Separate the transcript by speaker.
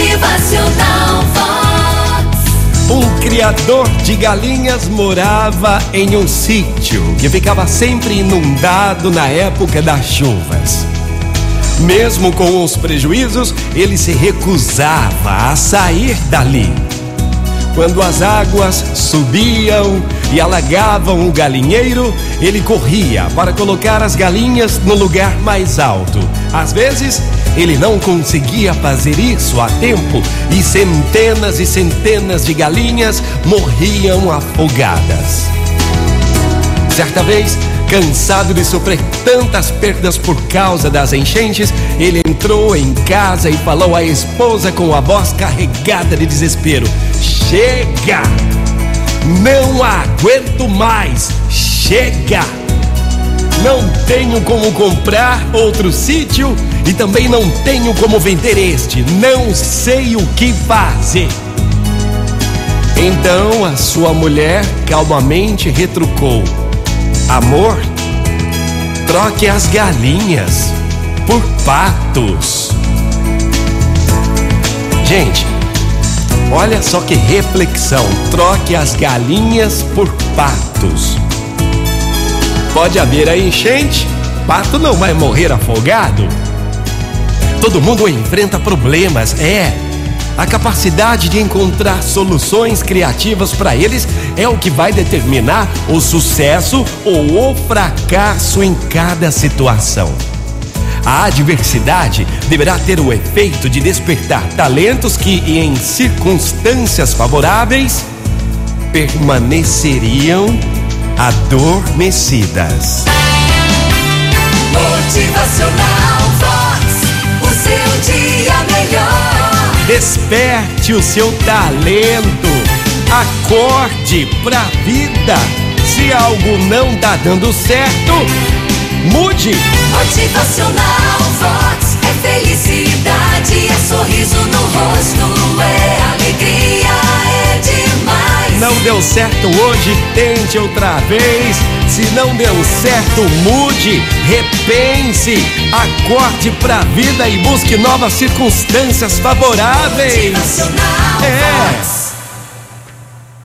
Speaker 1: Motivacional Vox.
Speaker 2: Um criador de galinhas morava em um sítio que ficava sempre inundado na época das chuvas. Mesmo com os prejuízos, ele se recusava a sair dali. Quando as águas subiam e alagavam o galinheiro, ele corria para colocar as galinhas no lugar mais alto. Às vezes, ele não conseguia fazer isso a tempo e centenas e centenas de galinhas morriam afogadas. Certa vez, cansado de sofrer tantas perdas por causa das enchentes, ele entrou em casa e falou à esposa com a voz carregada de desespero: Chega! Não aguento mais! Chega! Não tenho como comprar outro sítio e também não tenho como vender este. Não sei o que fazer. Então a sua mulher calmamente retrucou: Amor, troque as galinhas por patos. Gente, olha só que reflexão: troque as galinhas por patos. Pode haver a enchente, pato não vai morrer afogado. Todo mundo enfrenta problemas, é. A capacidade de encontrar soluções criativas para eles é o que vai determinar o sucesso ou o fracasso em cada situação. A adversidade deverá ter o efeito de despertar talentos que, em circunstâncias favoráveis, permaneceriam adormecidas.
Speaker 1: Motivacional Vox. O seu dia melhor.
Speaker 2: Desperte o seu talento. Acorde pra vida. Se algo não tá dando certo, mude.
Speaker 1: Motivacional Vox. É felicidade, é sorriso no rosto, é alegria, é demais.
Speaker 2: Não deu certo hoje, tente outra vez. Se não deu certo, mude, repense, acorde pra vida e busque novas circunstâncias favoráveis.
Speaker 1: Motivacional
Speaker 2: É.
Speaker 1: Vox.